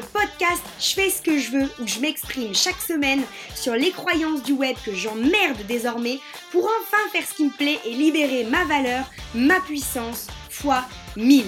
podcast Je fais ce que je veux où je m'exprime chaque semaine sur les croyances du web que j'emmerde désormais pour enfin faire ce qui me plaît et libérer ma valeur, ma puissance fois 1000.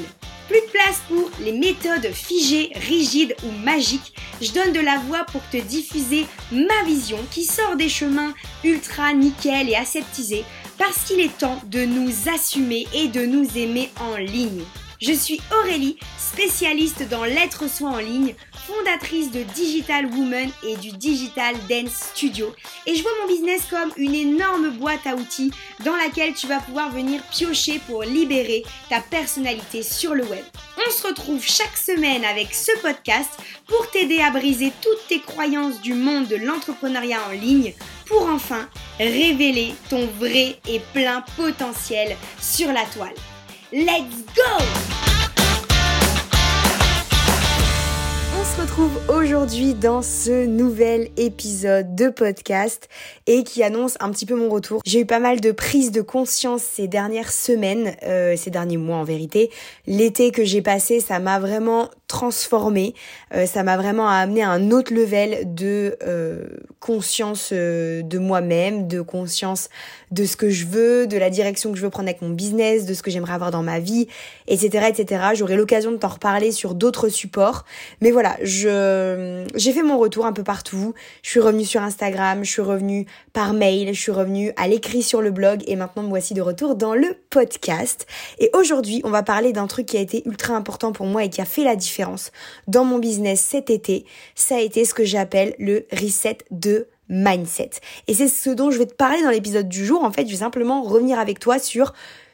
Plus de place pour les méthodes figées, rigides ou magiques. Je donne de la voix pour te diffuser ma vision qui sort des chemins ultra nickel et aseptisés parce qu'il est temps de nous assumer et de nous aimer en ligne. Je suis Aurélie, spécialiste dans l'être soi en ligne, fondatrice de Digital Woman et du Digital Dance Studio. Et je vois mon business comme une énorme boîte à outils dans laquelle tu vas pouvoir venir piocher pour libérer ta personnalité sur le web. On se retrouve chaque semaine avec ce podcast pour t'aider à briser toutes tes croyances du monde de l'entrepreneuriat en ligne pour enfin révéler ton vrai et plein potentiel sur la toile. Let's go On se retrouve aujourd'hui dans ce nouvel épisode de podcast et qui annonce un petit peu mon retour. J'ai eu pas mal de prises de conscience ces dernières semaines, euh, ces derniers mois en vérité. L'été que j'ai passé, ça m'a vraiment transformé, euh, ça m'a vraiment amené à un autre level de euh, conscience de moi-même, de conscience de ce que je veux, de la direction que je veux prendre avec mon business, de ce que j'aimerais avoir dans ma vie, etc., etc. J'aurai l'occasion de t'en reparler sur d'autres supports. Mais voilà, je, j'ai fait mon retour un peu partout. Je suis revenue sur Instagram, je suis revenue par mail, je suis revenue à l'écrit sur le blog et maintenant me voici de retour dans le podcast. Et aujourd'hui, on va parler d'un truc qui a été ultra important pour moi et qui a fait la différence dans mon business cet été. Ça a été ce que j'appelle le reset de mindset. Et c'est ce dont je vais te parler dans l'épisode du jour. En fait, je vais simplement revenir avec toi sur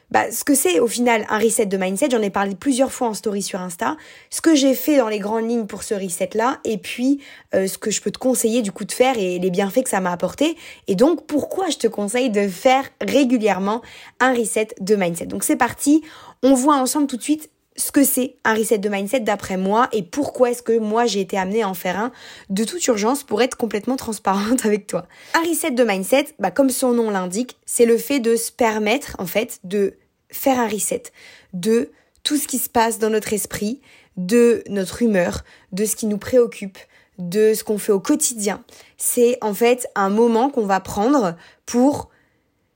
bah, ce que c'est au final un reset de mindset. J'en ai parlé plusieurs fois en story sur Insta. Ce que j'ai fait dans les grandes lignes pour ce reset-là, et puis euh, ce que je peux te conseiller du coup de faire et les bienfaits que ça m'a apporté. Et donc pourquoi je te conseille de faire régulièrement un reset de mindset. Donc c'est parti. On voit ensemble tout de suite ce que c'est un reset de mindset d'après moi et pourquoi est-ce que moi j'ai été amenée à en faire un de toute urgence pour être complètement transparente avec toi. Un reset de mindset, bah comme son nom l'indique, c'est le fait de se permettre en fait de faire un reset de tout ce qui se passe dans notre esprit, de notre humeur, de ce qui nous préoccupe, de ce qu'on fait au quotidien. C'est en fait un moment qu'on va prendre pour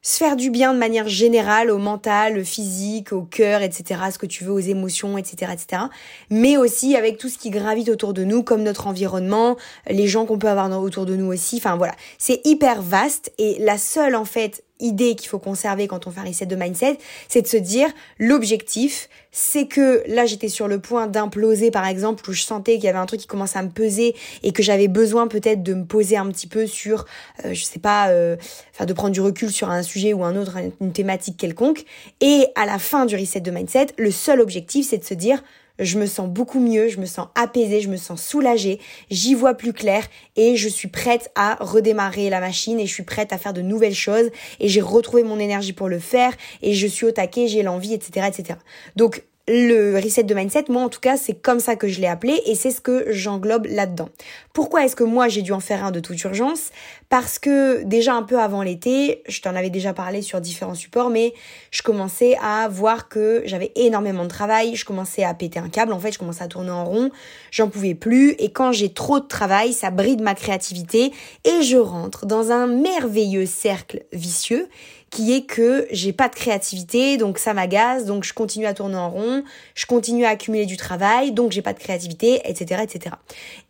se faire du bien de manière générale au mental, au physique, au cœur, etc., ce que tu veux, aux émotions, etc., etc. Mais aussi avec tout ce qui gravite autour de nous, comme notre environnement, les gens qu'on peut avoir autour de nous aussi. Enfin voilà, c'est hyper vaste et la seule en fait idée qu'il faut conserver quand on fait un reset de mindset, c'est de se dire l'objectif, c'est que là j'étais sur le point d'imploser par exemple où je sentais qu'il y avait un truc qui commençait à me peser et que j'avais besoin peut-être de me poser un petit peu sur euh, je sais pas euh, enfin de prendre du recul sur un sujet ou un autre une thématique quelconque. Et à la fin du reset de mindset, le seul objectif c'est de se dire je me sens beaucoup mieux, je me sens apaisée, je me sens soulagée, j'y vois plus clair et je suis prête à redémarrer la machine et je suis prête à faire de nouvelles choses et j'ai retrouvé mon énergie pour le faire et je suis au taquet, j'ai l'envie, etc., etc. Donc, le reset de mindset, moi en tout cas, c'est comme ça que je l'ai appelé et c'est ce que j'englobe là-dedans. Pourquoi est-ce que moi j'ai dû en faire un de toute urgence? Parce que déjà un peu avant l'été, je t'en avais déjà parlé sur différents supports, mais je commençais à voir que j'avais énormément de travail, je commençais à péter un câble, en fait je commençais à tourner en rond, j'en pouvais plus et quand j'ai trop de travail, ça bride ma créativité et je rentre dans un merveilleux cercle vicieux qui est que j'ai pas de créativité, donc ça m'agace, donc je continue à tourner en rond, je continue à accumuler du travail, donc j'ai pas de créativité, etc., etc.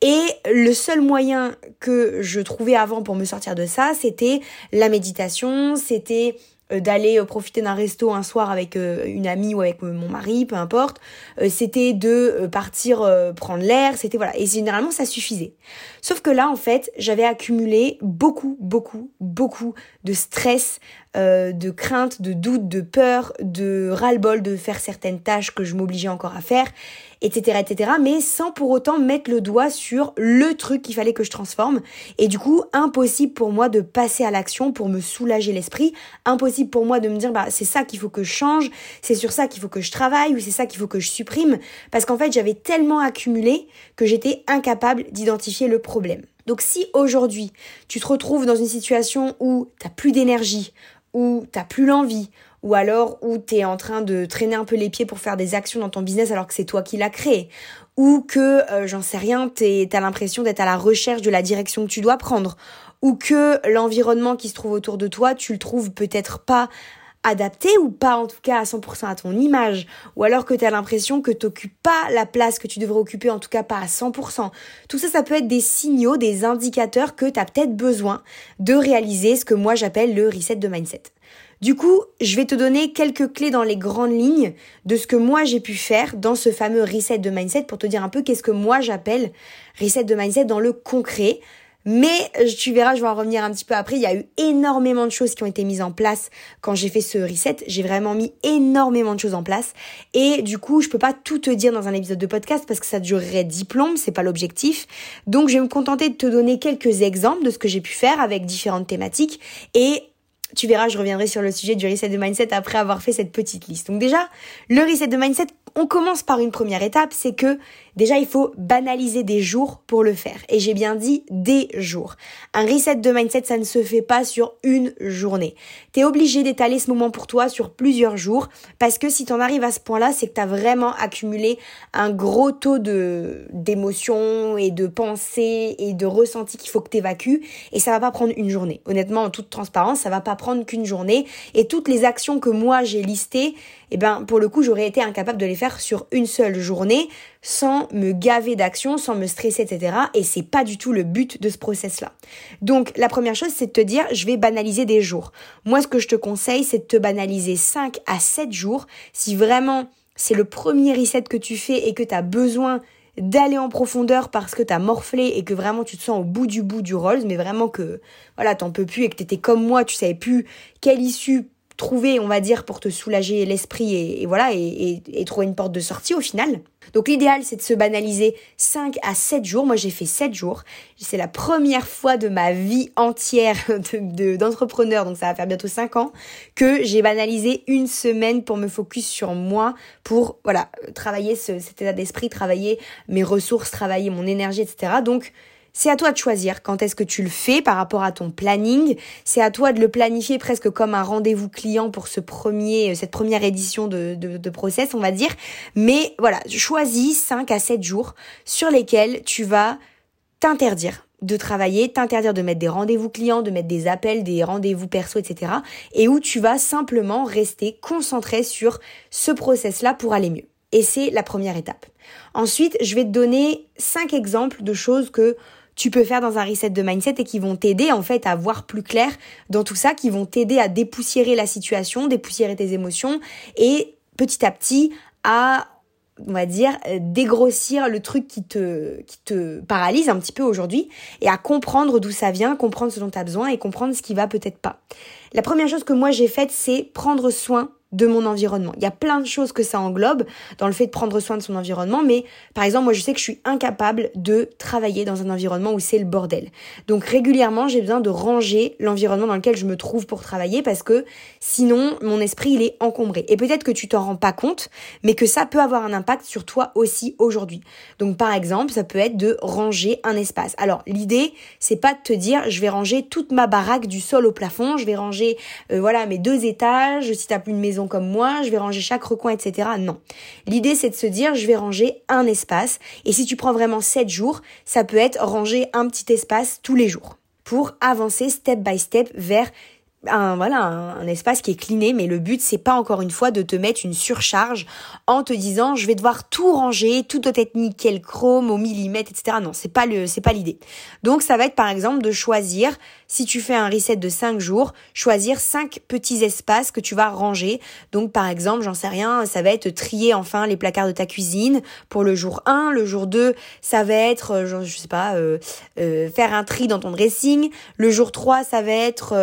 Et le seul moyen que je trouvais avant pour me sortir de ça, c'était la méditation, c'était euh, d'aller euh, profiter d'un resto un soir avec euh, une amie ou avec mon mari, peu importe. C'était de partir prendre l'air, c'était voilà. Et généralement ça suffisait. Sauf que là en fait j'avais accumulé beaucoup, beaucoup, beaucoup de stress, de crainte, de doute, de peur, de ras-le-bol de faire certaines tâches que je m'obligeais encore à faire etc., etc., mais sans pour autant mettre le doigt sur le truc qu'il fallait que je transforme. Et du coup, impossible pour moi de passer à l'action pour me soulager l'esprit, impossible pour moi de me dire, bah, c'est ça qu'il faut que je change, c'est sur ça qu'il faut que je travaille, ou c'est ça qu'il faut que je supprime, parce qu'en fait, j'avais tellement accumulé que j'étais incapable d'identifier le problème. Donc si aujourd'hui, tu te retrouves dans une situation où t'as plus d'énergie, où t'as plus l'envie, ou alors où tu es en train de traîner un peu les pieds pour faire des actions dans ton business alors que c'est toi qui l'as créé, ou que, euh, j'en sais rien, t'as l'impression d'être à la recherche de la direction que tu dois prendre, ou que l'environnement qui se trouve autour de toi, tu le trouves peut-être pas adapté ou pas en tout cas à 100% à ton image ou alors que tu as l'impression que t'occupes pas la place que tu devrais occuper en tout cas pas à 100%. Tout ça ça peut être des signaux, des indicateurs que tu as peut-être besoin de réaliser ce que moi j'appelle le reset de mindset. Du coup, je vais te donner quelques clés dans les grandes lignes de ce que moi j'ai pu faire dans ce fameux reset de mindset pour te dire un peu qu'est-ce que moi j'appelle reset de mindset dans le concret. Mais tu verras, je vais en revenir un petit peu après. Il y a eu énormément de choses qui ont été mises en place quand j'ai fait ce reset. J'ai vraiment mis énormément de choses en place. Et du coup, je peux pas tout te dire dans un épisode de podcast parce que ça durerait diplôme, c'est pas l'objectif. Donc, je vais me contenter de te donner quelques exemples de ce que j'ai pu faire avec différentes thématiques et tu verras, je reviendrai sur le sujet du reset de mindset après avoir fait cette petite liste. Donc déjà, le reset de mindset, on commence par une première étape, c'est que déjà il faut banaliser des jours pour le faire. Et j'ai bien dit des jours. Un reset de mindset, ça ne se fait pas sur une journée. T'es obligé d'étaler ce moment pour toi sur plusieurs jours parce que si t'en arrives à ce point-là, c'est que t'as vraiment accumulé un gros taux d'émotions et de pensées et de ressentis qu'il faut que t'évacues et ça va pas prendre une journée. Honnêtement, en toute transparence, ça va pas prendre qu'une journée et toutes les actions que moi j'ai listées, eh ben pour le coup, j'aurais été incapable de les faire sur une seule journée sans me gaver d'actions, sans me stresser, etc. Et c'est pas du tout le but de ce process-là. Donc, la première chose, c'est de te dire, je vais banaliser des jours. Moi, ce que je te conseille, c'est de te banaliser 5 à 7 jours. Si vraiment c'est le premier reset que tu fais et que tu as besoin d'aller en profondeur parce que t'as morflé et que vraiment tu te sens au bout du bout du Rolls, mais vraiment que voilà, t'en peux plus et que t'étais comme moi, tu savais plus quelle issue trouver, on va dire, pour te soulager l'esprit et, voilà, et, trouver une porte de sortie au final. Donc l'idéal, c'est de se banaliser 5 à 7 jours. Moi, j'ai fait 7 jours. C'est la première fois de ma vie entière d'entrepreneur, donc ça va faire bientôt 5 ans, que j'ai banalisé une semaine pour me focus sur moi, pour, voilà, travailler cet état d'esprit, travailler mes ressources, travailler mon énergie, etc. Donc, c'est à toi de choisir quand est-ce que tu le fais par rapport à ton planning. C'est à toi de le planifier presque comme un rendez-vous client pour ce premier, euh, cette première édition de, de, process, on va dire. Mais voilà, choisis 5 à 7 jours sur lesquels tu vas t'interdire de travailler, t'interdire de mettre des rendez-vous clients, de mettre des appels, des rendez-vous perso, etc. Et où tu vas simplement rester concentré sur ce process-là pour aller mieux. Et c'est la première étape. Ensuite, je vais te donner cinq exemples de choses que tu peux faire dans un reset de mindset et qui vont t'aider en fait à voir plus clair dans tout ça, qui vont t'aider à dépoussiérer la situation, dépoussiérer tes émotions et petit à petit à on va dire dégrossir le truc qui te qui te paralyse un petit peu aujourd'hui et à comprendre d'où ça vient, comprendre ce dont tu as besoin et comprendre ce qui va peut-être pas. La première chose que moi j'ai faite c'est prendre soin de mon environnement. Il y a plein de choses que ça englobe dans le fait de prendre soin de son environnement, mais par exemple, moi je sais que je suis incapable de travailler dans un environnement où c'est le bordel. Donc régulièrement, j'ai besoin de ranger l'environnement dans lequel je me trouve pour travailler parce que sinon, mon esprit, il est encombré. Et peut-être que tu t'en rends pas compte, mais que ça peut avoir un impact sur toi aussi aujourd'hui. Donc par exemple, ça peut être de ranger un espace. Alors l'idée, c'est pas de te dire, je vais ranger toute ma baraque du sol au plafond, je vais ranger, euh, voilà, mes deux étages, si t'as plus une maison comme moi, je vais ranger chaque recoin, etc. Non. L'idée, c'est de se dire, je vais ranger un espace. Et si tu prends vraiment 7 jours, ça peut être ranger un petit espace tous les jours pour avancer step by step vers un voilà un, espace qui est cliné mais le but c'est pas encore une fois de te mettre une surcharge en te disant je vais devoir tout ranger tout doit être nickel chrome au millimètre etc non c'est pas le c'est pas l'idée donc ça va être par exemple de choisir si tu fais un reset de 5 jours choisir 5 petits espaces que tu vas ranger donc par exemple j'en sais rien ça va être trier enfin les placards de ta cuisine pour le jour 1 le jour 2 ça va être euh, je sais pas euh, euh, faire un tri dans ton dressing le jour 3 ça va être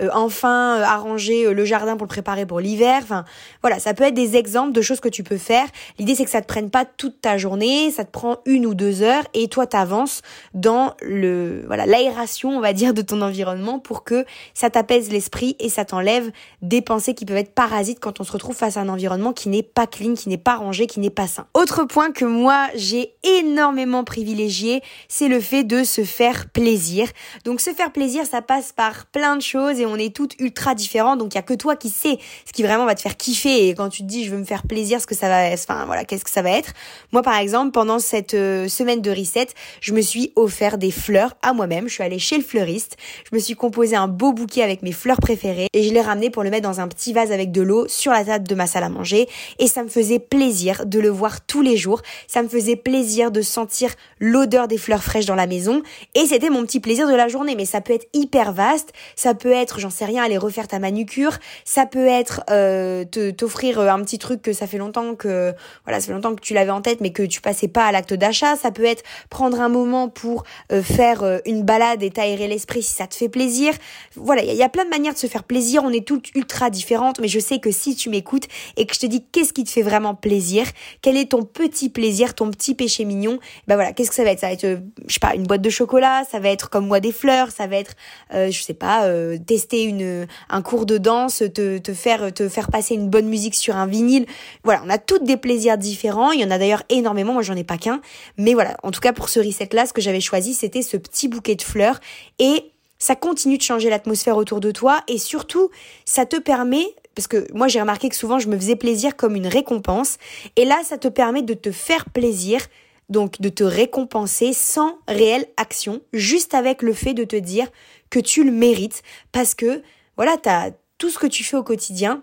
euh, enfin euh, arranger euh, le jardin pour le préparer pour l'hiver. Enfin, voilà, ça peut être des exemples de choses que tu peux faire. L'idée, c'est que ça te prenne pas toute ta journée, ça te prend une ou deux heures et toi, t'avances dans le, voilà, l'aération, on va dire, de ton environnement pour que ça t'apaise l'esprit et ça t'enlève des pensées qui peuvent être parasites quand on se retrouve face à un environnement qui n'est pas clean, qui n'est pas rangé, qui n'est pas sain. Autre point que moi, j'ai énormément privilégié, c'est le fait de se faire plaisir. Donc, se faire plaisir, ça passe par plein de choses et on est toutes ultra différentes, donc il y a que toi qui sais ce qui vraiment va te faire kiffer et quand tu te dis je veux me faire plaisir, ce que ça va, enfin voilà, qu'est-ce que ça va être? Moi par exemple, pendant cette euh, semaine de reset, je me suis offert des fleurs à moi-même. Je suis allée chez le fleuriste, je me suis composé un beau bouquet avec mes fleurs préférées et je l'ai ramené pour le mettre dans un petit vase avec de l'eau sur la table de ma salle à manger. Et ça me faisait plaisir de le voir tous les jours. Ça me faisait plaisir de sentir l'odeur des fleurs fraîches dans la maison. Et c'était mon petit plaisir de la journée. Mais ça peut être hyper vaste, ça peut être, j'en sais rien, aller refaire ta manucure, ça peut être euh, t'offrir euh, un petit truc que ça fait longtemps que voilà, ça fait longtemps que tu l'avais en tête mais que tu passais pas à l'acte d'achat, ça peut être prendre un moment pour euh, faire euh, une balade et t'aérer l'esprit si ça te fait plaisir. Voilà, il y, a plein de manières de se faire plaisir, on est toutes ultra différentes, mais je sais que si tu m'écoutes et que je te dis qu'est-ce qui te fait vraiment plaisir, quel est ton petit plaisir, ton petit péché mignon, ben voilà, qu'est-ce que ça va être? Ça va être, je sais pas, une boîte de chocolat, ça va être comme moi des fleurs, ça va être, je sais pas, tester une un cours de danse, te, te faire te faire passer une bonne musique sur un vinyle. Voilà, on a toutes des plaisirs différents. Il y en a d'ailleurs énormément. Moi, j'en ai pas qu'un. Mais voilà, en tout cas pour ce reset-là, ce que j'avais choisi, c'était ce petit bouquet de fleurs. Et ça continue de changer l'atmosphère autour de toi. Et surtout, ça te permet parce que moi j'ai remarqué que souvent je me faisais plaisir comme une récompense et là ça te permet de te faire plaisir donc de te récompenser sans réelle action juste avec le fait de te dire que tu le mérites parce que voilà, t'as tout ce que tu fais au quotidien,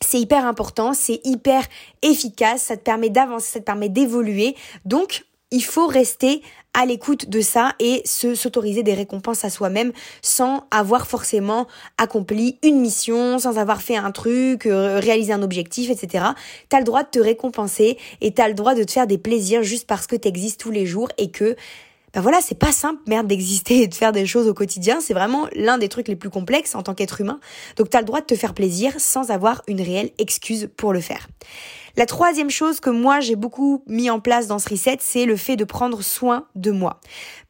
c'est hyper important, c'est hyper efficace, ça te permet d'avancer, ça te permet d'évoluer. Donc, il faut rester à l'écoute de ça et se s'autoriser des récompenses à soi-même sans avoir forcément accompli une mission, sans avoir fait un truc, euh, réalisé un objectif, etc. T'as le droit de te récompenser et t'as le droit de te faire des plaisirs juste parce que t'existes tous les jours et que ben voilà, c'est pas simple, merde, d'exister et de faire des choses au quotidien. C'est vraiment l'un des trucs les plus complexes en tant qu'être humain. Donc t'as le droit de te faire plaisir sans avoir une réelle excuse pour le faire. La troisième chose que moi j'ai beaucoup mis en place dans ce reset, c'est le fait de prendre soin de moi.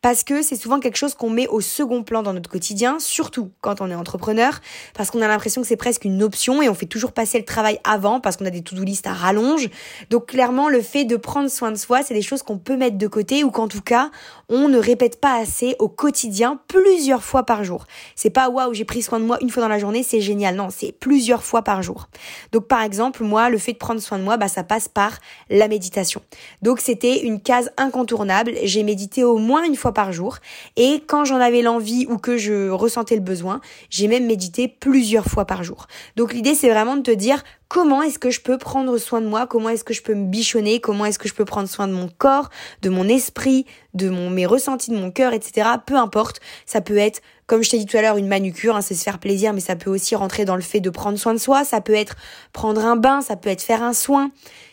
Parce que c'est souvent quelque chose qu'on met au second plan dans notre quotidien, surtout quand on est entrepreneur, parce qu'on a l'impression que c'est presque une option et on fait toujours passer le travail avant parce qu'on a des to-do list à rallonge. Donc clairement, le fait de prendre soin de soi, c'est des choses qu'on peut mettre de côté ou qu'en tout cas, on ne répète pas assez au quotidien plusieurs fois par jour. C'est pas waouh, j'ai pris soin de moi une fois dans la journée, c'est génial. Non, c'est plusieurs fois par jour. Donc par exemple, moi, le fait de prendre soin de moi, bah, ça passe par la méditation. Donc c'était une case incontournable. J'ai médité au moins une fois par jour. Et quand j'en avais l'envie ou que je ressentais le besoin, j'ai même médité plusieurs fois par jour. Donc l'idée c'est vraiment de te dire comment est-ce que je peux prendre soin de moi, comment est-ce que je peux me bichonner, comment est-ce que je peux prendre soin de mon corps, de mon esprit, de mon, mes ressentis de mon cœur, etc. Peu importe, ça peut être, comme je t'ai dit tout à l'heure, une manucure, hein, c'est se faire plaisir, mais ça peut aussi rentrer dans le fait de prendre soin de soi, ça peut être prendre un bain, ça peut être faire un soin.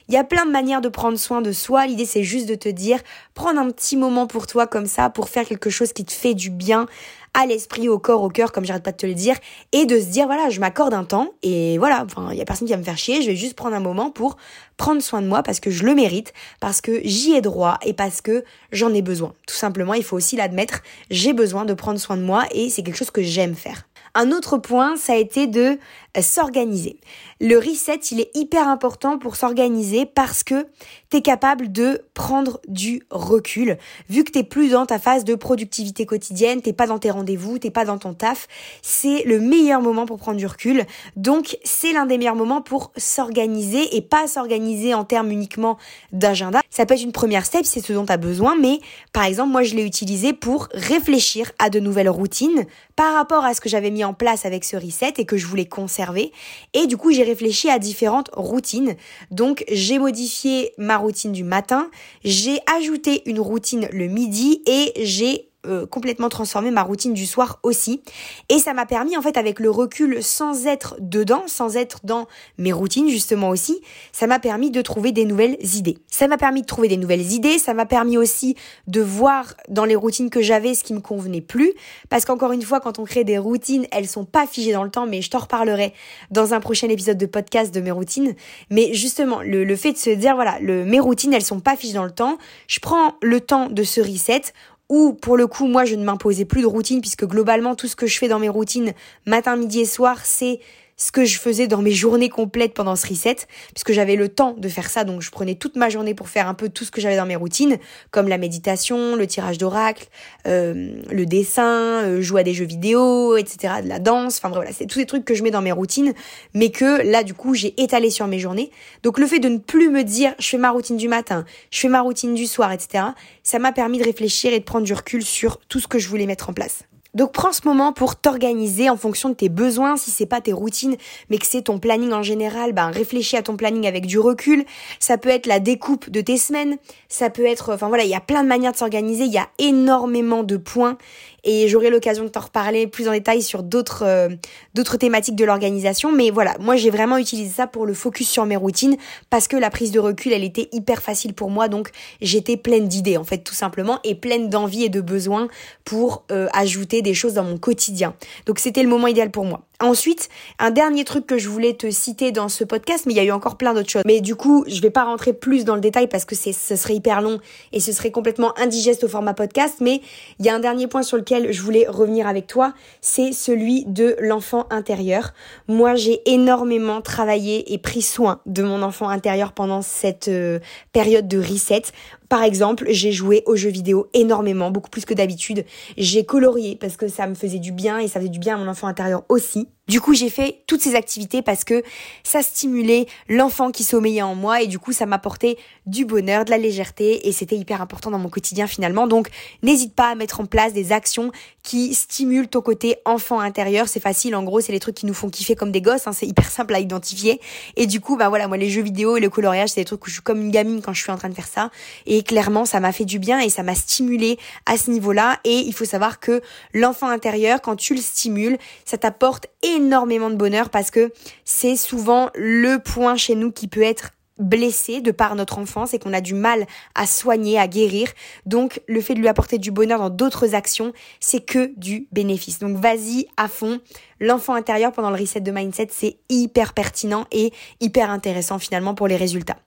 Il y a plein de manières de prendre soin de soi. L'idée, c'est juste de te dire, prendre un petit moment pour toi comme ça, pour faire quelque chose qui te fait du bien à l'esprit, au corps, au cœur, comme j'arrête pas de te le dire, et de se dire, voilà, je m'accorde un temps, et voilà, enfin, il y a personne qui va me faire chier, je vais juste prendre un moment pour prendre soin de moi parce que je le mérite, parce que j'y ai droit et parce que j'en ai besoin. Tout simplement, il faut aussi l'admettre, j'ai besoin de prendre soin de moi et c'est quelque chose que j'aime faire. Un autre point, ça a été de euh, s'organiser. Le reset, il est hyper important pour s'organiser parce que tu es capable de prendre du recul. Vu que t'es plus dans ta phase de productivité quotidienne, t'es pas dans tes rendez-vous, t'es pas dans ton taf, c'est le meilleur moment pour prendre du recul. Donc, c'est l'un des meilleurs moments pour s'organiser et pas s'organiser en termes uniquement d'agenda. Ça peut être une première step, c'est ce dont tu as besoin, mais par exemple, moi, je l'ai utilisé pour réfléchir à de nouvelles routines par rapport à ce que j'avais mis en place avec ce reset et que je voulais conserver. Et du coup, j'ai réfléchi à différentes routines. Donc, j'ai modifié ma routine du matin, j'ai ajouté une routine le midi et j'ai euh, complètement transformé ma routine du soir aussi. Et ça m'a permis, en fait, avec le recul, sans être dedans, sans être dans mes routines justement aussi, ça m'a permis de trouver des nouvelles idées. Ça m'a permis de trouver des nouvelles idées, ça m'a permis aussi de voir dans les routines que j'avais ce qui me convenait plus. Parce qu'encore une fois, quand on crée des routines, elles sont pas figées dans le temps, mais je t'en reparlerai dans un prochain épisode de podcast de mes routines. Mais justement, le, le fait de se dire, voilà, mes routines, elles sont pas figées dans le temps, je prends le temps de se reset ou pour le coup moi je ne m'imposais plus de routine puisque globalement tout ce que je fais dans mes routines matin, midi et soir c'est ce que je faisais dans mes journées complètes pendant ce reset, puisque j'avais le temps de faire ça, donc je prenais toute ma journée pour faire un peu tout ce que j'avais dans mes routines, comme la méditation, le tirage d'oracle, euh, le dessin, euh, jouer à des jeux vidéo, etc., de la danse, enfin voilà, c'est tous ces trucs que je mets dans mes routines, mais que là du coup j'ai étalé sur mes journées. Donc le fait de ne plus me dire je fais ma routine du matin, je fais ma routine du soir, etc., ça m'a permis de réfléchir et de prendre du recul sur tout ce que je voulais mettre en place. Donc prends ce moment pour t'organiser en fonction de tes besoins, si c'est pas tes routines, mais que c'est ton planning en général, ben réfléchis à ton planning avec du recul. Ça peut être la découpe de tes semaines, ça peut être, enfin voilà, il y a plein de manières de s'organiser, il y a énormément de points et j'aurai l'occasion de t'en reparler plus en détail sur d'autres euh, d'autres thématiques de l'organisation. Mais voilà, moi j'ai vraiment utilisé ça pour le focus sur mes routines parce que la prise de recul, elle était hyper facile pour moi, donc j'étais pleine d'idées en fait tout simplement et pleine d'envie et de besoins pour euh, ajouter des choses dans mon quotidien. Donc c'était le moment idéal pour moi. Ensuite, un dernier truc que je voulais te citer dans ce podcast, mais il y a eu encore plein d'autres choses. Mais du coup, je vais pas rentrer plus dans le détail parce que ce serait hyper long et ce serait complètement indigeste au format podcast. Mais il y a un dernier point sur lequel je voulais revenir avec toi, c'est celui de l'enfant intérieur. Moi, j'ai énormément travaillé et pris soin de mon enfant intérieur pendant cette euh, période de reset. Par exemple, j'ai joué aux jeux vidéo énormément, beaucoup plus que d'habitude. J'ai colorié parce que ça me faisait du bien et ça faisait du bien à mon enfant intérieur aussi. Du coup, j'ai fait toutes ces activités parce que ça stimulait l'enfant qui sommeillait en moi et du coup, ça m'apportait du bonheur, de la légèreté et c'était hyper important dans mon quotidien finalement. Donc, n'hésite pas à mettre en place des actions qui stimulent ton côté enfant intérieur. C'est facile, en gros, c'est les trucs qui nous font kiffer comme des gosses, hein. c'est hyper simple à identifier. Et du coup, bah voilà, moi, les jeux vidéo et le coloriage, c'est des trucs où je suis comme une gamine quand je suis en train de faire ça. Et clairement, ça m'a fait du bien et ça m'a stimulé à ce niveau-là. Et il faut savoir que l'enfant intérieur, quand tu le stimules, ça t'apporte énormément de bonheur parce que c'est souvent le point chez nous qui peut être blessé de par notre enfance et qu'on a du mal à soigner, à guérir. Donc le fait de lui apporter du bonheur dans d'autres actions, c'est que du bénéfice. Donc vas-y à fond. L'enfant intérieur pendant le reset de mindset, c'est hyper pertinent et hyper intéressant finalement pour les résultats.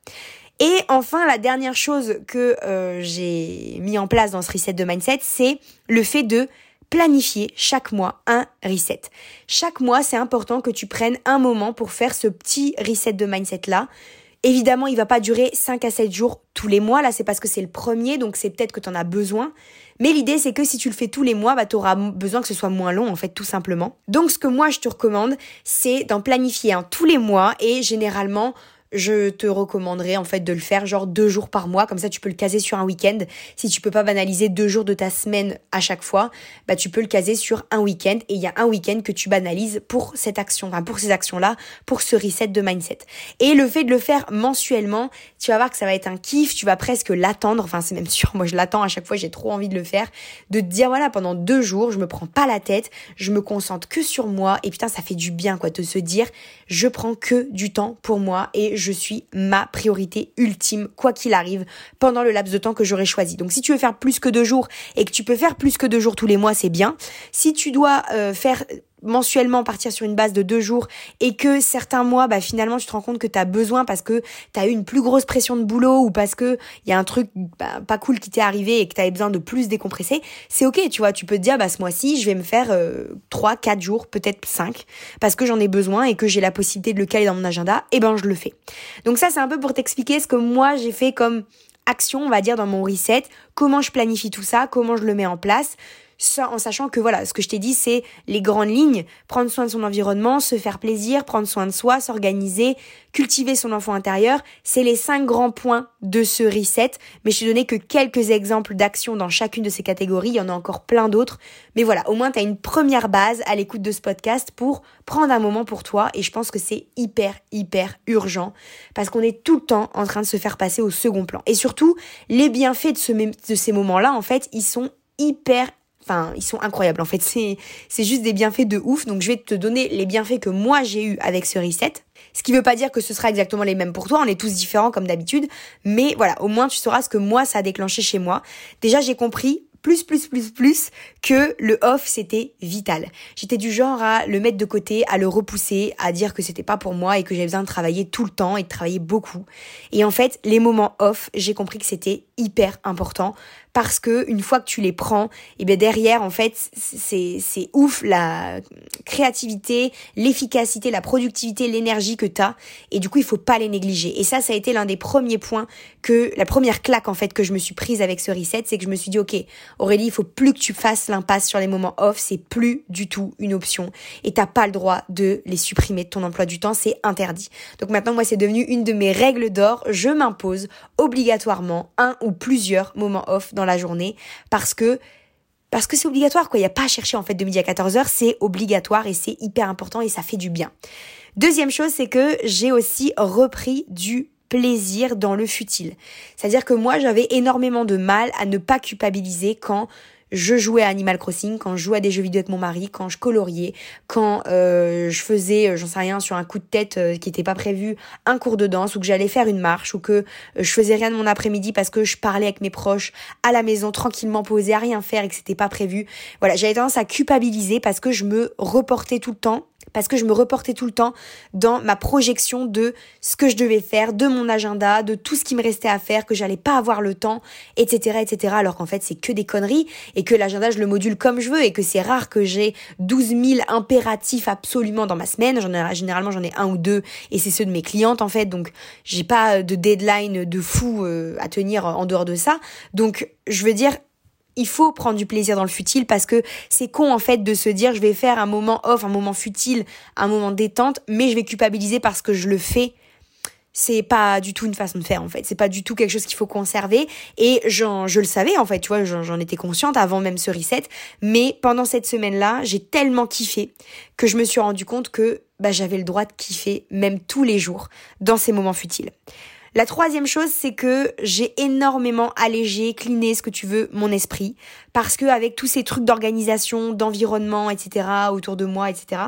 Et enfin, la dernière chose que euh, j'ai mis en place dans ce reset de mindset, c'est le fait de planifier chaque mois un reset. Chaque mois, c'est important que tu prennes un moment pour faire ce petit reset de mindset là. Évidemment, il va pas durer 5 à 7 jours tous les mois. Là, c'est parce que c'est le premier, donc c'est peut-être que tu en as besoin. Mais l'idée, c'est que si tu le fais tous les mois, bah, tu auras besoin que ce soit moins long, en fait, tout simplement. Donc, ce que moi, je te recommande, c'est d'en planifier un tous les mois et généralement, je te recommanderais en fait de le faire genre deux jours par mois, comme ça tu peux le caser sur un week-end. Si tu peux pas banaliser deux jours de ta semaine à chaque fois, bah tu peux le caser sur un week-end. Et il y a un week-end que tu banalises pour cette action, enfin pour ces actions-là, pour ce reset de mindset. Et le fait de le faire mensuellement, tu vas voir que ça va être un kiff, tu vas presque l'attendre, enfin c'est même sûr, moi je l'attends à chaque fois, j'ai trop envie de le faire, de te dire voilà pendant deux jours, je me prends pas la tête, je me concentre que sur moi. Et putain ça fait du bien quoi de se dire je prends que du temps pour moi et je suis ma priorité ultime, quoi qu'il arrive, pendant le laps de temps que j'aurai choisi. Donc si tu veux faire plus que deux jours et que tu peux faire plus que deux jours tous les mois, c'est bien. Si tu dois euh, faire mensuellement partir sur une base de deux jours et que certains mois, bah, finalement, tu te rends compte que tu as besoin parce que tu as eu une plus grosse pression de boulot ou parce que il y a un truc bah, pas cool qui t'est arrivé et que tu avais besoin de plus décompresser, c'est ok, tu vois, tu peux te dire, bah, ce mois-ci, je vais me faire euh, trois, quatre jours, peut-être cinq, parce que j'en ai besoin et que j'ai la possibilité de le caler dans mon agenda, et ben je le fais. Donc ça, c'est un peu pour t'expliquer ce que moi j'ai fait comme action, on va dire, dans mon reset, comment je planifie tout ça, comment je le mets en place en sachant que voilà, ce que je t'ai dit, c'est les grandes lignes, prendre soin de son environnement, se faire plaisir, prendre soin de soi, s'organiser, cultiver son enfant intérieur, c'est les cinq grands points de ce reset, mais je t'ai donné que quelques exemples d'actions dans chacune de ces catégories, il y en a encore plein d'autres, mais voilà, au moins tu as une première base à l'écoute de ce podcast pour prendre un moment pour toi, et je pense que c'est hyper, hyper urgent, parce qu'on est tout le temps en train de se faire passer au second plan. Et surtout, les bienfaits de ces moments-là, en fait, ils sont hyper Enfin, ils sont incroyables. En fait, c'est, c'est juste des bienfaits de ouf. Donc, je vais te donner les bienfaits que moi j'ai eu avec ce reset. Ce qui veut pas dire que ce sera exactement les mêmes pour toi. On est tous différents comme d'habitude. Mais voilà, au moins tu sauras ce que moi ça a déclenché chez moi. Déjà, j'ai compris plus, plus, plus, plus que le off, c'était vital. J'étais du genre à le mettre de côté, à le repousser, à dire que c'était pas pour moi et que j'avais besoin de travailler tout le temps et de travailler beaucoup. Et en fait, les moments off, j'ai compris que c'était hyper important parce que une fois que tu les prends, et eh bien derrière en fait c'est c'est ouf la créativité, l'efficacité, la productivité, l'énergie que tu as et du coup il faut pas les négliger. Et ça ça a été l'un des premiers points que la première claque en fait que je me suis prise avec ce reset, c'est que je me suis dit OK, Aurélie, il faut plus que tu fasses l'impasse sur les moments off, c'est plus du tout une option. Et t'as pas le droit de les supprimer de ton emploi du temps, c'est interdit. Donc maintenant moi c'est devenu une de mes règles d'or, je m'impose obligatoirement un ou plusieurs moments off la journée parce que parce que c'est obligatoire quoi, il y a pas à chercher en fait de midi à 14h, c'est obligatoire et c'est hyper important et ça fait du bien. Deuxième chose, c'est que j'ai aussi repris du plaisir dans le futile. C'est-à-dire que moi, j'avais énormément de mal à ne pas culpabiliser quand je jouais à Animal Crossing, quand je jouais à des jeux vidéo avec mon mari, quand je coloriais, quand euh, je faisais, euh, j'en sais rien, sur un coup de tête euh, qui n'était pas prévu, un cours de danse, ou que j'allais faire une marche, ou que je faisais rien de mon après-midi parce que je parlais avec mes proches à la maison tranquillement posé à rien faire et que c'était pas prévu. Voilà, j'avais tendance à culpabiliser parce que je me reportais tout le temps parce que je me reportais tout le temps dans ma projection de ce que je devais faire, de mon agenda, de tout ce qui me restait à faire, que j'allais pas avoir le temps, etc., etc. Alors qu'en fait, c'est que des conneries et que l'agenda, je le module comme je veux et que c'est rare que j'ai 12 000 impératifs absolument dans ma semaine. J'en généralement, j'en ai un ou deux et c'est ceux de mes clientes, en fait. Donc, j'ai pas de deadline de fou euh, à tenir en dehors de ça. Donc, je veux dire, il faut prendre du plaisir dans le futile parce que c'est con en fait de se dire je vais faire un moment off, un moment futile, un moment détente, mais je vais culpabiliser parce que je le fais. C'est pas du tout une façon de faire en fait. C'est pas du tout quelque chose qu'il faut conserver. Et je le savais en fait, tu vois, j'en étais consciente avant même ce reset. Mais pendant cette semaine-là, j'ai tellement kiffé que je me suis rendu compte que bah, j'avais le droit de kiffer même tous les jours dans ces moments futiles. La troisième chose, c'est que j'ai énormément allégé, cliné, ce que tu veux, mon esprit. Parce que avec tous ces trucs d'organisation, d'environnement, etc., autour de moi, etc.,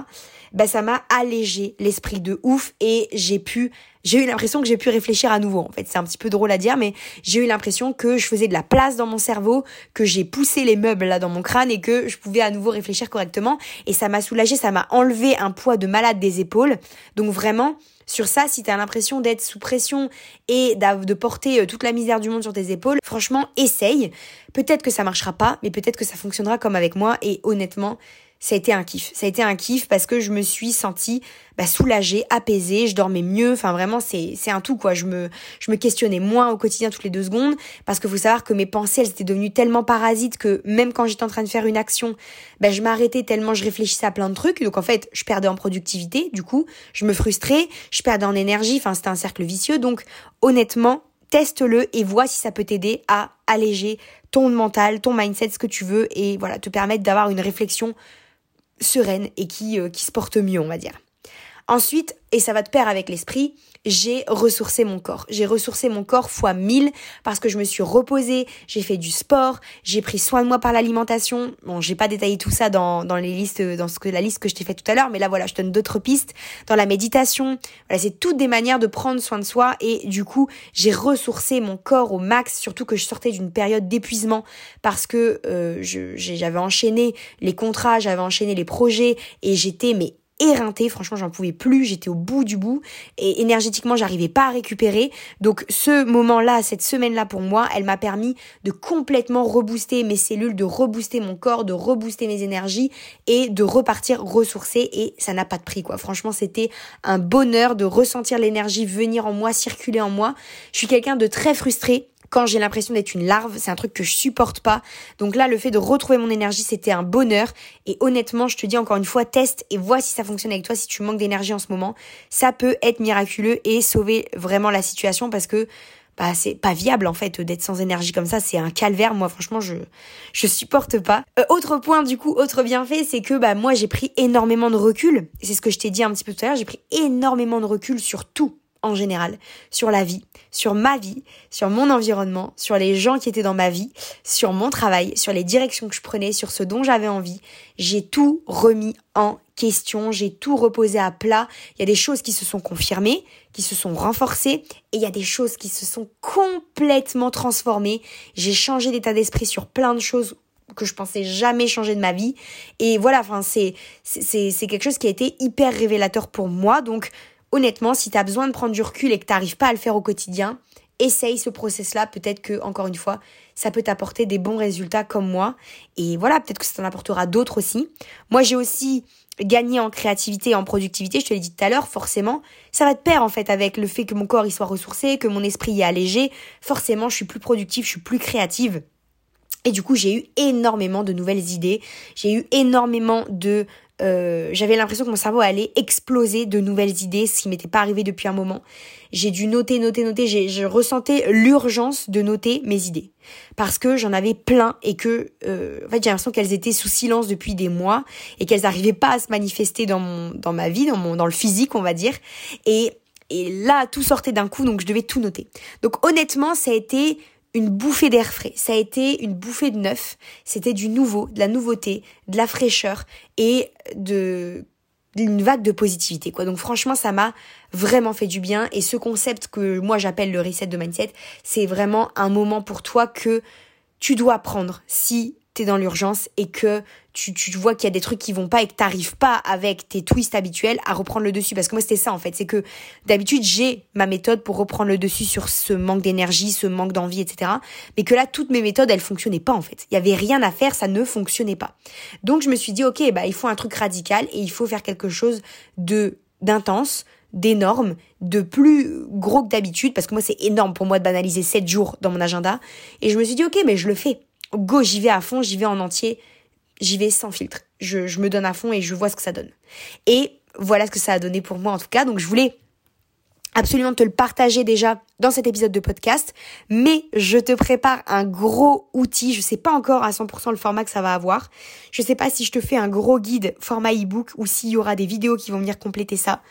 bah, ça m'a allégé l'esprit de ouf et j'ai pu, j'ai eu l'impression que j'ai pu réfléchir à nouveau. En fait, c'est un petit peu drôle à dire, mais j'ai eu l'impression que je faisais de la place dans mon cerveau, que j'ai poussé les meubles là dans mon crâne et que je pouvais à nouveau réfléchir correctement. Et ça m'a soulagé, ça m'a enlevé un poids de malade des épaules. Donc vraiment, sur ça, si t'as l'impression d'être sous pression et de porter euh, toute la misère du monde sur tes épaules, franchement, essaye. Peut-être que ça marchera pas, mais peut-être que ça fonctionnera comme avec moi. Et honnêtement, ça a été un kiff. Ça a été un kiff parce que je me suis sentie bah, soulagée, apaisée, je dormais mieux. Enfin vraiment, c'est c'est un tout quoi. Je me je me questionnais moins au quotidien toutes les deux secondes parce que faut savoir que mes pensées elles étaient devenues tellement parasites que même quand j'étais en train de faire une action, bah, je m'arrêtais tellement je réfléchissais à plein de trucs. Donc en fait, je perdais en productivité. Du coup, je me frustrais, je perdais en énergie. Enfin c'était un cercle vicieux. Donc honnêtement, teste-le et vois si ça peut t'aider à alléger ton mental, ton mindset, ce que tu veux et voilà, te permettre d'avoir une réflexion sereine et qui, euh, qui se porte mieux, on va dire. Ensuite, et ça va de pair avec l'esprit, j'ai ressourcé mon corps. J'ai ressourcé mon corps fois mille parce que je me suis reposée, j'ai fait du sport, j'ai pris soin de moi par l'alimentation. Bon, j'ai pas détaillé tout ça dans, dans les listes, dans ce que, la liste que je t'ai fait tout à l'heure, mais là voilà, je donne d'autres pistes. Dans la méditation, voilà, c'est toutes des manières de prendre soin de soi et du coup, j'ai ressourcé mon corps au max, surtout que je sortais d'une période d'épuisement parce que euh, j'avais enchaîné les contrats, j'avais enchaîné les projets et j'étais mais éreintée, franchement j'en pouvais plus, j'étais au bout du bout et énergétiquement j'arrivais pas à récupérer. Donc ce moment-là, cette semaine-là pour moi, elle m'a permis de complètement rebooster mes cellules, de rebooster mon corps, de rebooster mes énergies et de repartir ressourcée et ça n'a pas de prix quoi. Franchement, c'était un bonheur de ressentir l'énergie venir en moi, circuler en moi. Je suis quelqu'un de très frustré quand j'ai l'impression d'être une larve, c'est un truc que je supporte pas. Donc là, le fait de retrouver mon énergie, c'était un bonheur. Et honnêtement, je te dis encore une fois, teste et vois si ça fonctionne avec toi, si tu manques d'énergie en ce moment. Ça peut être miraculeux et sauver vraiment la situation parce que bah c'est pas viable en fait d'être sans énergie comme ça c'est un calvaire moi franchement je je supporte pas euh, autre point du coup autre bienfait c'est que bah moi j'ai pris énormément de recul c'est ce que je t'ai dit un petit peu tout à l'heure j'ai pris énormément de recul sur tout en général, sur la vie, sur ma vie, sur mon environnement, sur les gens qui étaient dans ma vie, sur mon travail, sur les directions que je prenais, sur ce dont j'avais envie. J'ai tout remis en question, j'ai tout reposé à plat. Il y a des choses qui se sont confirmées, qui se sont renforcées, et il y a des choses qui se sont complètement transformées. J'ai changé d'état d'esprit sur plein de choses que je pensais jamais changer de ma vie et voilà enfin c'est c'est c'est quelque chose qui a été hyper révélateur pour moi donc honnêtement, si tu as besoin de prendre du recul et que tu n'arrives pas à le faire au quotidien, essaye ce process-là. Peut-être que, encore une fois, ça peut t'apporter des bons résultats comme moi. Et voilà, peut-être que ça t'en apportera d'autres aussi. Moi, j'ai aussi gagné en créativité et en productivité, je te l'ai dit tout à l'heure, forcément, ça va te pair en fait avec le fait que mon corps il soit ressourcé, que mon esprit est allégé. Forcément, je suis plus productive, je suis plus créative. Et du coup, j'ai eu énormément de nouvelles idées. J'ai eu énormément de euh, j'avais l'impression que mon cerveau allait exploser de nouvelles idées, ce qui m'était pas arrivé depuis un moment. J'ai dû noter, noter, noter. Je ressentais l'urgence de noter mes idées parce que j'en avais plein et que, euh, en fait, j'ai l'impression qu'elles étaient sous silence depuis des mois et qu'elles n'arrivaient pas à se manifester dans mon, dans ma vie, dans mon, dans le physique, on va dire. Et et là, tout sortait d'un coup, donc je devais tout noter. Donc honnêtement, ça a été une bouffée d'air frais. Ça a été une bouffée de neuf. C'était du nouveau, de la nouveauté, de la fraîcheur et de d'une vague de positivité quoi. Donc franchement, ça m'a vraiment fait du bien et ce concept que moi j'appelle le reset de mindset, c'est vraiment un moment pour toi que tu dois prendre si t'es dans l'urgence et que tu, tu vois qu'il y a des trucs qui vont pas et que t'arrives pas avec tes twists habituels à reprendre le dessus. Parce que moi, c'était ça, en fait. C'est que d'habitude, j'ai ma méthode pour reprendre le dessus sur ce manque d'énergie, ce manque d'envie, etc. Mais que là, toutes mes méthodes, elles fonctionnaient pas, en fait. Il y avait rien à faire, ça ne fonctionnait pas. Donc, je me suis dit, OK, bah, il faut un truc radical et il faut faire quelque chose de, d'intense, d'énorme, de plus gros que d'habitude, parce que moi, c'est énorme pour moi de banaliser 7 jours dans mon agenda. Et je me suis dit, OK, mais je le fais go, j'y vais à fond, j'y vais en entier, j'y vais sans filtre. Je, me donne à fond et je vois ce que ça donne. Et voilà ce que ça a donné pour moi en tout cas. Donc je voulais absolument te le partager déjà dans cet épisode de podcast, mais je te prépare un gros outil, je sais pas encore à 100% le format que ça va avoir. Je sais pas si je te fais un gros guide format ebook ou s'il y aura des vidéos qui vont venir compléter ça.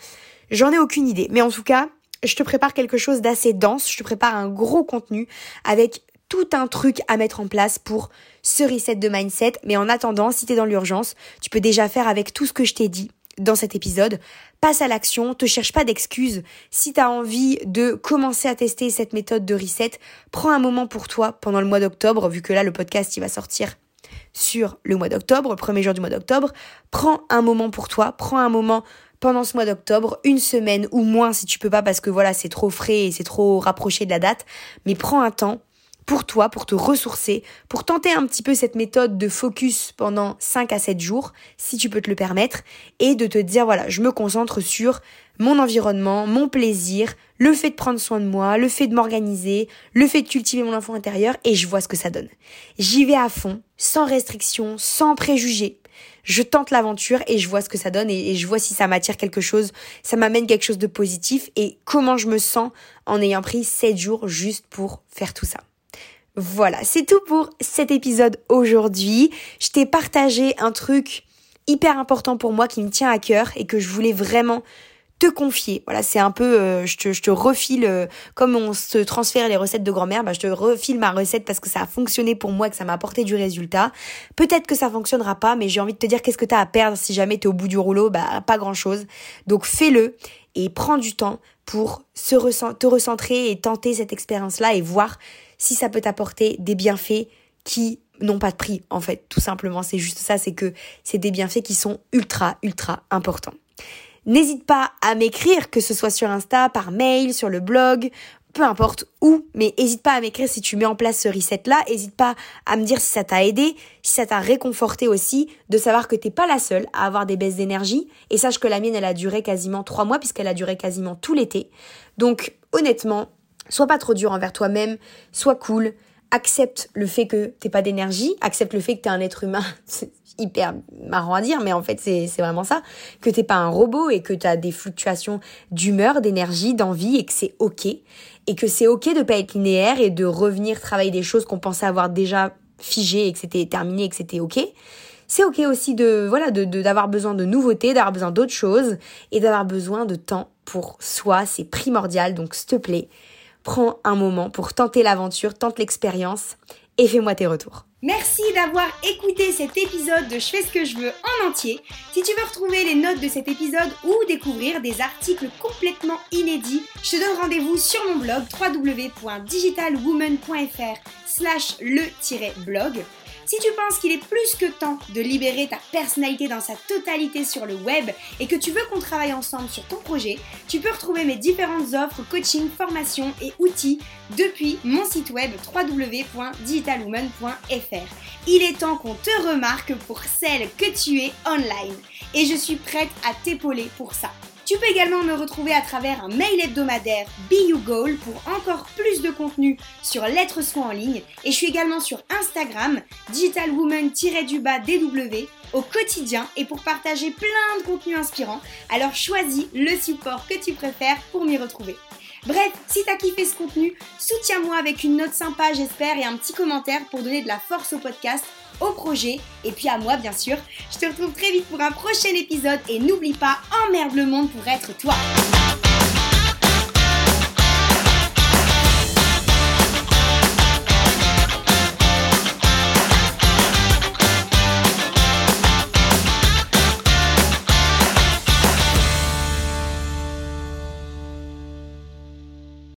J'en ai aucune idée, mais en tout cas, je te prépare quelque chose d'assez dense, je te prépare un gros contenu avec tout un truc à mettre en place pour ce reset de mindset. Mais en attendant, si tu es dans l'urgence, tu peux déjà faire avec tout ce que je t'ai dit dans cet épisode. Passe à l'action, te cherche pas d'excuses. Si tu as envie de commencer à tester cette méthode de reset, prends un moment pour toi pendant le mois d'octobre, vu que là le podcast il va sortir sur le mois d'octobre, premier jour du mois d'octobre. Prends un moment pour toi, prends un moment pendant ce mois d'octobre, une semaine ou moins si tu peux pas parce que voilà, c'est trop frais et c'est trop rapproché de la date, mais prends un temps pour toi, pour te ressourcer, pour tenter un petit peu cette méthode de focus pendant 5 à 7 jours, si tu peux te le permettre, et de te dire, voilà, je me concentre sur mon environnement, mon plaisir, le fait de prendre soin de moi, le fait de m'organiser, le fait de cultiver mon enfant intérieur, et je vois ce que ça donne. J'y vais à fond, sans restriction, sans préjugés. Je tente l'aventure et je vois ce que ça donne et, je vois si ça m'attire quelque chose, ça m'amène quelque chose de positif et comment je me sens en ayant pris 7 jours juste pour faire tout ça. Voilà, c'est tout pour cet épisode aujourd'hui. Je t'ai partagé un truc hyper important pour moi qui me tient à cœur et que je voulais vraiment te confier. Voilà, c'est un peu, euh, je, te, je te refile, euh, comme on se transfère les recettes de grand-mère, bah, je te refile ma recette parce que ça a fonctionné pour moi et que ça m'a apporté du résultat. Peut-être que ça fonctionnera pas, mais j'ai envie de te dire qu'est-ce que tu as à perdre si jamais tu es au bout du rouleau, bah pas grand-chose. Donc fais-le et prends du temps pour te recentrer et tenter cette expérience-là et voir si ça peut t'apporter des bienfaits qui n'ont pas de prix, en fait, tout simplement. C'est juste ça, c'est que c'est des bienfaits qui sont ultra, ultra importants. N'hésite pas à m'écrire, que ce soit sur Insta, par mail, sur le blog, peu importe où, mais n'hésite pas à m'écrire si tu mets en place ce reset-là. N'hésite pas à me dire si ça t'a aidé, si ça t'a réconforté aussi, de savoir que t'es pas la seule à avoir des baisses d'énergie. Et sache que la mienne, elle a duré quasiment trois mois puisqu'elle a duré quasiment tout l'été. Donc, honnêtement, Sois pas trop dur envers toi-même, sois cool, accepte le fait que t'es pas d'énergie, accepte le fait que t'es un être humain, c'est hyper marrant à dire, mais en fait c'est vraiment ça, que t'es pas un robot et que t'as des fluctuations d'humeur, d'énergie, d'envie et que c'est ok, et que c'est ok de pas être linéaire et de revenir travailler des choses qu'on pensait avoir déjà figées et que c'était terminé et que c'était ok. C'est ok aussi de voilà de d'avoir besoin de nouveautés, d'avoir besoin d'autres choses et d'avoir besoin de temps pour soi, c'est primordial. Donc s'il te plaît, prends un moment pour tenter l'aventure, tente l'expérience et fais-moi tes retours. Merci d'avoir écouté cet épisode de Je fais ce que je veux en entier. Si tu veux retrouver les notes de cet épisode ou découvrir des articles complètement inédits, je te donne rendez-vous sur mon blog www.digitalwoman.fr slash le-blog. Si tu penses qu'il est plus que temps de libérer ta personnalité dans sa totalité sur le web et que tu veux qu'on travaille ensemble sur ton projet, tu peux retrouver mes différentes offres, coaching, formation et outils depuis mon site web www.digitalwoman.fr. Il est temps qu'on te remarque pour celle que tu es online et je suis prête à t'épauler pour ça. Tu peux également me retrouver à travers un mail hebdomadaire Be You Goal pour encore plus de contenu sur l'être soi en ligne et je suis également sur Instagram digitalwoman-dw au quotidien et pour partager plein de contenus inspirants. Alors choisis le support que tu préfères pour m'y retrouver. Bref, si t'as kiffé ce contenu, soutiens-moi avec une note sympa j'espère et un petit commentaire pour donner de la force au podcast au projet et puis à moi bien sûr. Je te retrouve très vite pour un prochain épisode et n'oublie pas, emmerde le monde pour être toi.